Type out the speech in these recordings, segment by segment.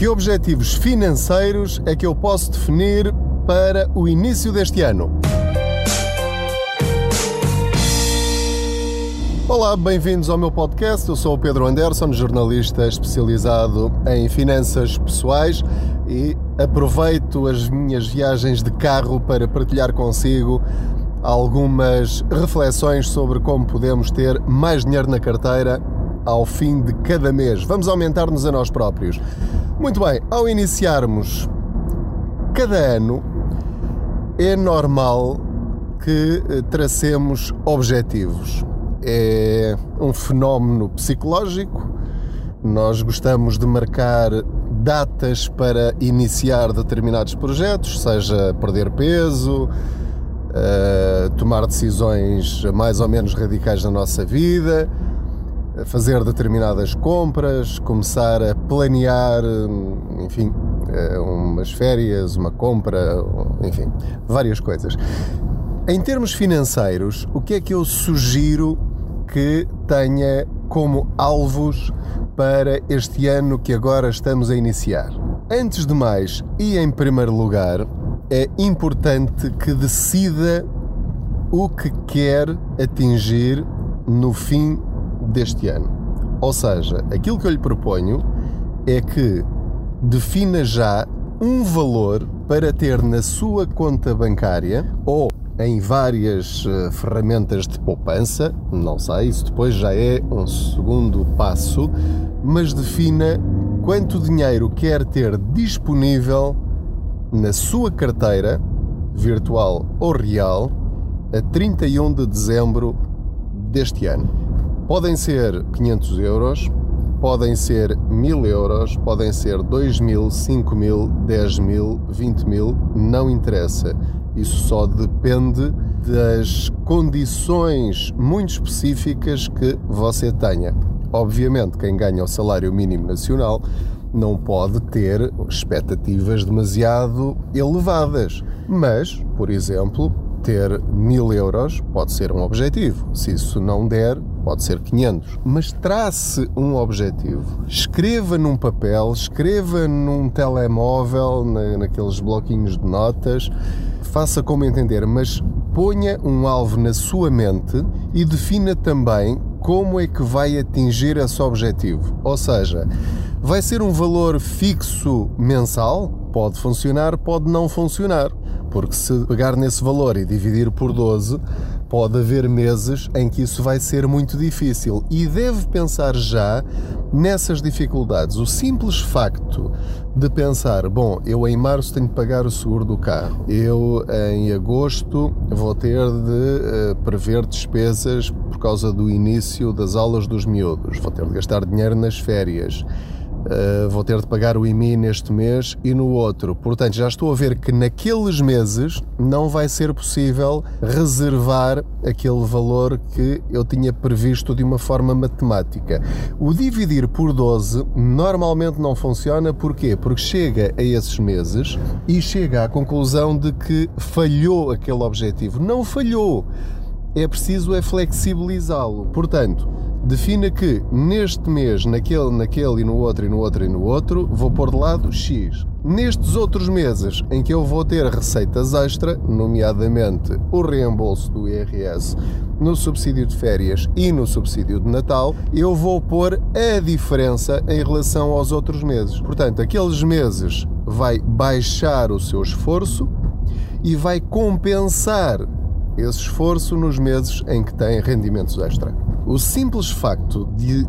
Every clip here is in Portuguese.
Que objetivos financeiros é que eu posso definir para o início deste ano? Olá, bem-vindos ao meu podcast. Eu sou o Pedro Anderson, jornalista especializado em finanças pessoais e aproveito as minhas viagens de carro para partilhar consigo algumas reflexões sobre como podemos ter mais dinheiro na carteira ao fim de cada mês. Vamos aumentar-nos a nós próprios. Muito bem, ao iniciarmos cada ano, é normal que eh, tracemos objetivos é um fenómeno psicológico. Nós gostamos de marcar datas para iniciar determinados projetos, seja perder peso, uh, tomar decisões mais ou menos radicais na nossa vida, fazer determinadas compras, começar a planear, enfim, eh, umas férias, uma compra, enfim, várias coisas. Em termos financeiros, o que é que eu sugiro que tenha como alvos para este ano que agora estamos a iniciar. Antes de mais e em primeiro lugar, é importante que decida o que quer atingir no fim deste ano. Ou seja, aquilo que eu lhe proponho é que defina já um valor para ter na sua conta bancária ou em várias uh, ferramentas de poupança, não sei, isso depois já é um segundo passo, mas defina quanto dinheiro quer ter disponível na sua carteira, virtual ou real, a 31 de dezembro deste ano. Podem ser 500 euros, podem ser 1000 euros, podem ser 2 mil, 5 mil, 10 mil, 20 mil, não interessa isso só depende das condições muito específicas que você tenha. Obviamente, quem ganha o salário mínimo nacional não pode ter expectativas demasiado elevadas, mas, por exemplo, ter mil euros pode ser um objetivo. Se isso não der, pode ser 500. Mas trace um objetivo. Escreva num papel, escreva num telemóvel, naqueles bloquinhos de notas faça como entender, mas ponha um alvo na sua mente e defina também como é que vai atingir esse objetivo. Ou seja, vai ser um valor fixo mensal? Pode funcionar, pode não funcionar. Porque se pegar nesse valor e dividir por 12, pode haver meses em que isso vai ser muito difícil. E deve pensar já nessas dificuldades. O simples facto de pensar, bom, eu em março tenho que pagar o seguro do carro, eu em agosto vou ter de uh, prever despesas por causa do início das aulas dos miúdos, vou ter de gastar dinheiro nas férias Uh, vou ter de pagar o IMI neste mês e no outro. Portanto, já estou a ver que naqueles meses não vai ser possível reservar aquele valor que eu tinha previsto de uma forma matemática. O dividir por 12 normalmente não funciona, porquê? Porque chega a esses meses e chega à conclusão de que falhou aquele objetivo. Não falhou. É preciso é flexibilizá-lo. Portanto, defina que neste mês, naquele, naquele e no outro e no outro e no outro, vou pôr de lado X. Nestes outros meses em que eu vou ter receitas extra, nomeadamente o reembolso do IRS no subsídio de férias e no subsídio de Natal, eu vou pôr a diferença em relação aos outros meses. Portanto, aqueles meses vai baixar o seu esforço e vai compensar esse esforço nos meses em que tem rendimentos extra. O simples facto de eh,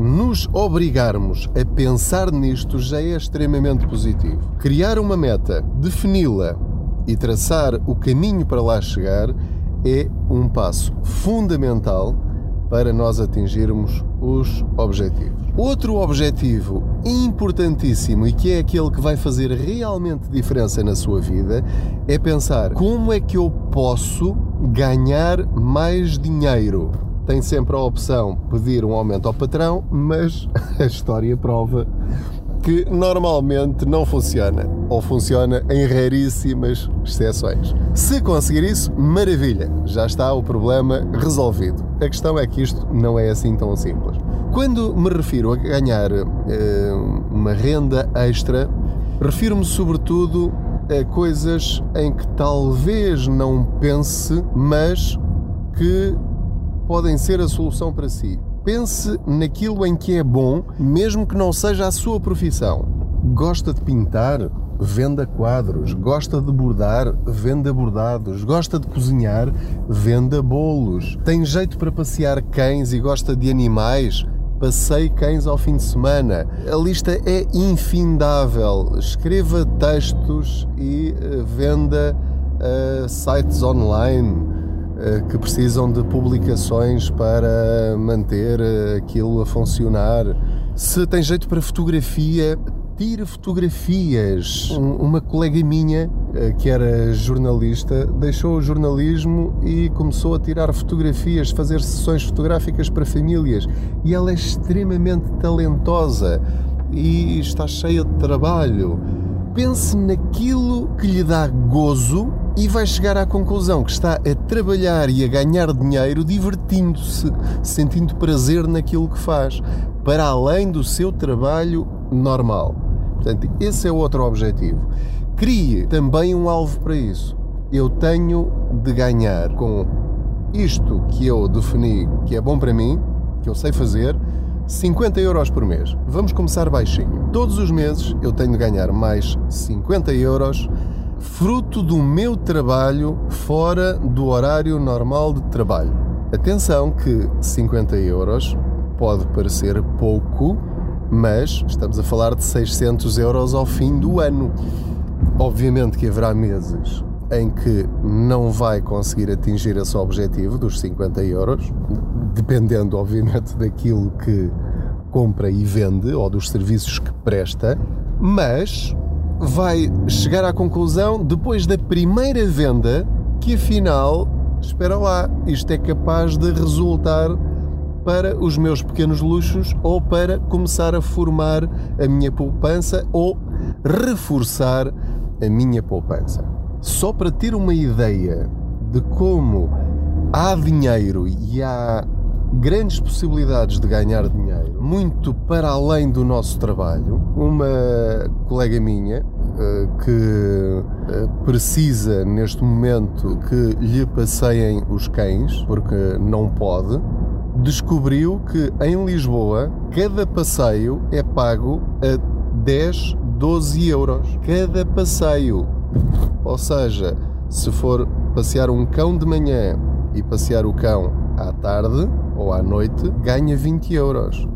nos obrigarmos a pensar nisto já é extremamente positivo. Criar uma meta, defini-la e traçar o caminho para lá chegar é um passo fundamental para nós atingirmos os objetivos. Outro objetivo importantíssimo e que é aquele que vai fazer realmente diferença na sua vida é pensar como é que eu posso ganhar mais dinheiro tem sempre a opção pedir um aumento ao patrão, mas a história prova que normalmente não funciona ou funciona em raríssimas exceções. Se conseguir isso, maravilha, já está o problema resolvido. A questão é que isto não é assim tão simples. Quando me refiro a ganhar uh, uma renda extra, refiro-me sobretudo a coisas em que talvez não pense, mas que podem ser a solução para si. Pense naquilo em que é bom, mesmo que não seja a sua profissão. Gosta de pintar? Venda quadros. Gosta de bordar? Venda bordados. Gosta de cozinhar? Venda bolos. Tem jeito para passear cães e gosta de animais? Passei cães ao fim de semana. A lista é infindável. Escreva textos e uh, venda uh, sites online que precisam de publicações para manter aquilo a funcionar. Se tem jeito para fotografia, tira fotografias. Uma colega minha, eh, que era jornalista, deixou o jornalismo e começou a tirar fotografias, fazer sessões fotográficas para famílias. E ela é extremamente talentosa e está cheia de trabalho. Pense naquilo que lhe dá gozo e vai chegar à conclusão que está a trabalhar e a ganhar dinheiro divertindo-se, sentindo prazer naquilo que faz, para além do seu trabalho normal. Portanto, esse é outro objetivo. Crie também um alvo para isso. Eu tenho de ganhar com isto que eu defini que é bom para mim, que eu sei fazer, 50 euros por mês. Vamos começar baixinho. Todos os meses eu tenho de ganhar mais 50 euros, fruto do meu trabalho fora do horário normal de trabalho. Atenção que 50 euros pode parecer pouco, mas estamos a falar de 600 euros ao fim do ano. Obviamente que haverá meses em que não vai conseguir atingir esse objetivo dos 50 euros, dependendo, obviamente, daquilo que compra e vende ou dos serviços que presta, mas vai chegar à conclusão, depois da primeira venda, que afinal, espera lá, isto é capaz de resultar para os meus pequenos luxos ou para começar a formar a minha poupança ou reforçar a minha poupança. Só para ter uma ideia de como há dinheiro e há grandes possibilidades de ganhar dinheiro, muito para além do nosso trabalho. Uma colega minha eh, que eh, precisa neste momento que lhe passeiem os cães, porque não pode, descobriu que em Lisboa cada passeio é pago a 10, 12 euros. Cada passeio. Ou seja, se for passear um cão de manhã e passear o cão à tarde ou à noite, ganha 20 euros.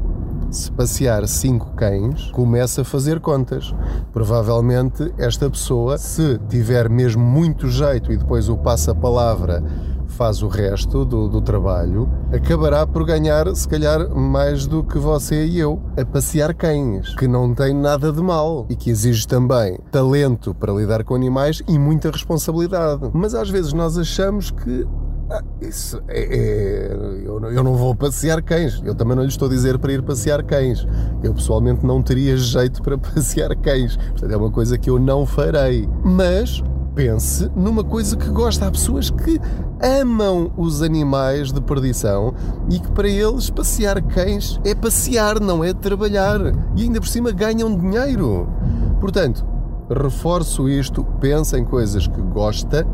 Se passear 5 cães, começa a fazer contas. Provavelmente esta pessoa, se tiver mesmo muito jeito e depois o passa-palavra faz o resto do, do, trabalho, acabará por ganhar, se calhar, mais do que você e eu, a passear cães, que não tem nada de mal e que exige também talento para lidar com animais e muita responsabilidade. Mas às vezes nós achamos que. Ah, isso é, é eu, eu não vou passear cães. Eu também não lhe estou a dizer para ir passear cães. Eu pessoalmente não teria jeito para passear cães. Portanto, é uma coisa que eu não farei. Mas pense numa coisa que gosta. Há pessoas que amam os animais de perdição e que para eles passear cães é passear, não é trabalhar. E ainda por cima ganham dinheiro. Portanto, reforço isto, pensa em coisas que gosta,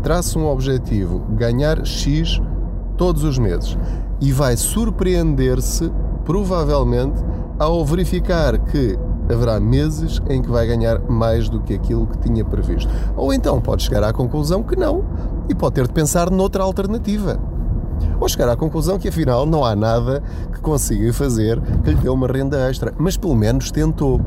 traça um objetivo, ganhar X todos os meses. E vai surpreender-se, provavelmente, ao verificar que haverá meses em que vai ganhar mais do que aquilo que tinha previsto. Ou então pode chegar à conclusão que não e pode ter de pensar noutra alternativa. Ou chegar à conclusão que afinal não há nada que consiga fazer que lhe dê uma renda extra, mas pelo menos tentou.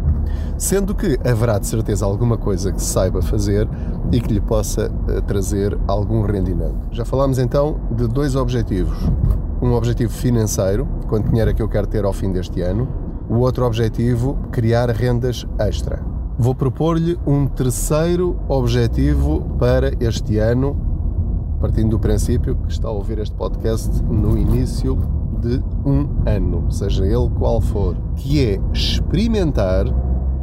Sendo que haverá de certeza alguma coisa que saiba fazer e que lhe possa eh, trazer algum rendimento. Já falámos então de dois objetivos. Um objetivo financeiro, quanto dinheiro é que eu quero ter ao fim deste ano, o outro objetivo, criar rendas extra. Vou propor-lhe um terceiro objetivo para este ano, partindo do princípio que está a ouvir este podcast no início de um ano, seja ele qual for, que é experimentar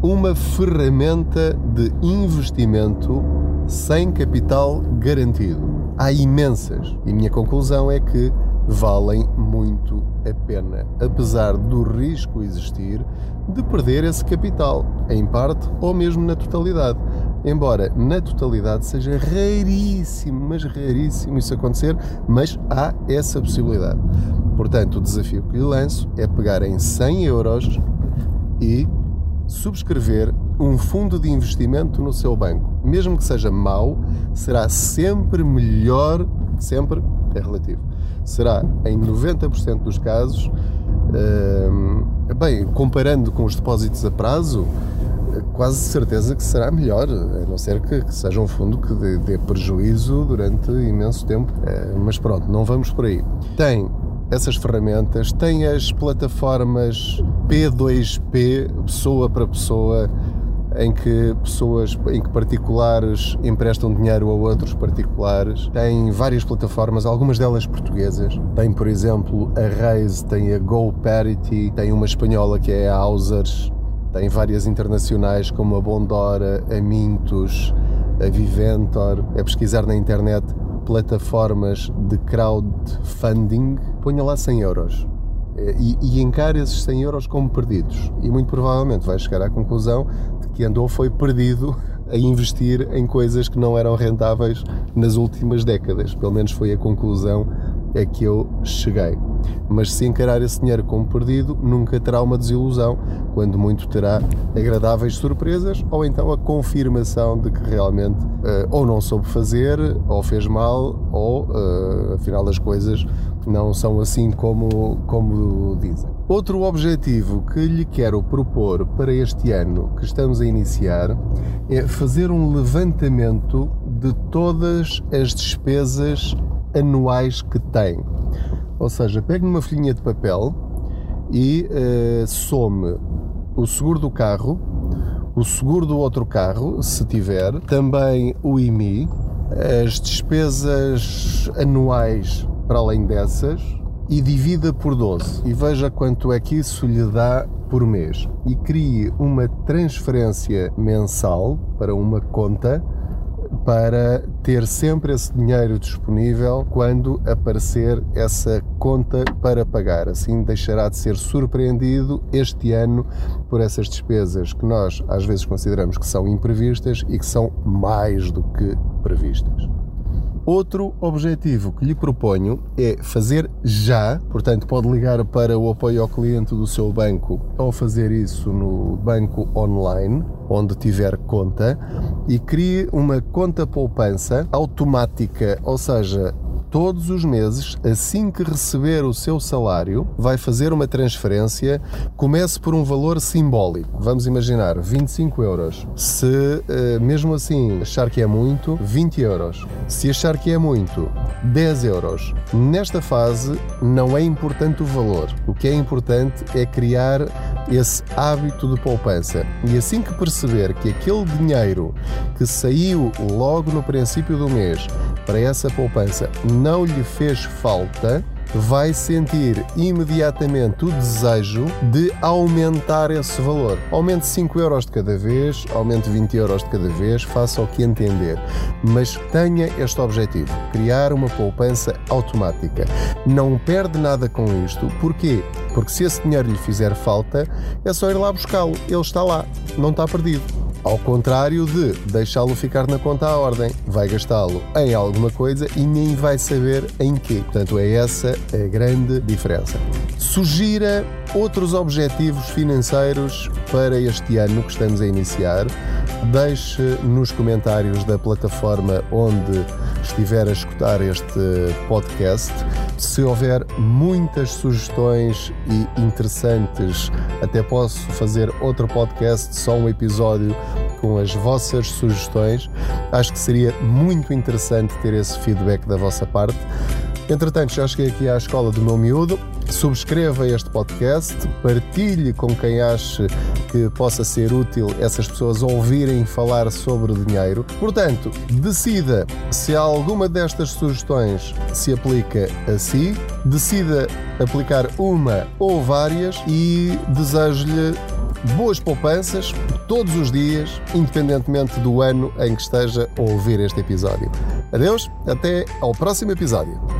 uma ferramenta de investimento sem capital garantido. Há imensas e minha conclusão é que valem muito a pena, apesar do risco existir de perder esse capital, em parte ou mesmo na totalidade. Embora na totalidade seja raríssimo, mas raríssimo isso acontecer, mas há essa possibilidade. Portanto, o desafio que lhe lanço é pegar em 100 euros e subscrever um fundo de investimento no seu banco. Mesmo que seja mau, será sempre melhor, sempre é relativo, será em 90% dos casos, uh, bem, comparando com os depósitos a prazo, quase certeza que será melhor, a não ser que, que seja um fundo que dê, dê prejuízo durante imenso tempo. Uh, mas pronto, não vamos por aí. Tem essas ferramentas, tem as plataformas P2P, pessoa para pessoa, em que pessoas, em que particulares emprestam dinheiro a outros particulares. Tem várias plataformas, algumas delas portuguesas. Tem, por exemplo, a Raise, tem a GoParity, tem uma espanhola que é a Ausers, tem várias internacionais como a Bondora, a Mintos, a Viventor. É pesquisar na internet plataformas de crowdfunding, ponha lá 100 euros e, e encare esses 100 euros como perdidos. E muito provavelmente vai chegar à conclusão de que andou foi perdido a investir em coisas que não eram rentáveis nas últimas décadas. Pelo menos foi a conclusão a que eu cheguei. Mas se encarar esse dinheiro como perdido, nunca terá uma desilusão, quando muito terá agradáveis surpresas ou então a confirmação de que realmente uh, ou não soube fazer, ou fez mal, ou uh, afinal das coisas não são assim como, como dizem. Outro objetivo que lhe quero propor para este ano que estamos a iniciar é fazer um levantamento de todas as despesas anuais que tem. Ou seja, pegue numa folhinha de papel e uh, some o seguro do carro, o seguro do outro carro, se tiver, também o IMI, as despesas anuais para além dessas e divida por 12 e veja quanto é que isso lhe dá por mês e crie uma transferência mensal para uma conta para ter sempre esse dinheiro disponível quando aparecer essa conta para pagar. Assim deixará de ser surpreendido este ano por essas despesas que nós às vezes consideramos que são imprevistas e que são mais do que previstas. Outro objetivo que lhe proponho é fazer já, portanto, pode ligar para o apoio ao cliente do seu banco ou fazer isso no banco online, onde tiver conta, e crie uma conta poupança automática, ou seja, todos os meses, assim que receber o seu salário, vai fazer uma transferência. Comece por um valor simbólico. Vamos imaginar 25 euros. Se eh, mesmo assim achar que é muito, 20 euros. Se achar que é muito, 10 euros. Nesta fase, não é importante o valor. O que é importante é criar esse hábito de poupança. E assim que perceber que aquele dinheiro que saiu logo no princípio do mês para essa poupança não lhe fez falta, vai sentir imediatamente o desejo de aumentar esse valor. Aumente 5 euros de cada vez, aumente 20 euros de cada vez, faça o que entender. Mas tenha este objetivo: criar uma poupança automática. Não perde nada com isto. Porquê? Porque se esse dinheiro lhe fizer falta, é só ir lá buscá-lo. Ele está lá, não está perdido. Ao contrário de deixá-lo ficar na conta à ordem, vai gastá-lo em alguma coisa e nem vai saber em quê. Portanto, é essa a grande diferença. Sugira outros objetivos financeiros para este ano que estamos a iniciar. Deixe nos comentários da plataforma onde estiver a escutar este podcast. Se houver muitas sugestões e interessantes, até posso fazer outro podcast, só um episódio com as vossas sugestões. Acho que seria muito interessante ter esse feedback da vossa parte. Entretanto, já cheguei aqui à escola do meu miúdo. Subscreva este podcast, partilhe com quem ache que possa ser útil essas pessoas ouvirem falar sobre dinheiro. Portanto, decida se alguma destas sugestões se aplica a si, decida aplicar uma ou várias e desejo-lhe boas poupanças todos os dias, independentemente do ano em que esteja a ouvir este episódio. Adeus, até ao próximo episódio.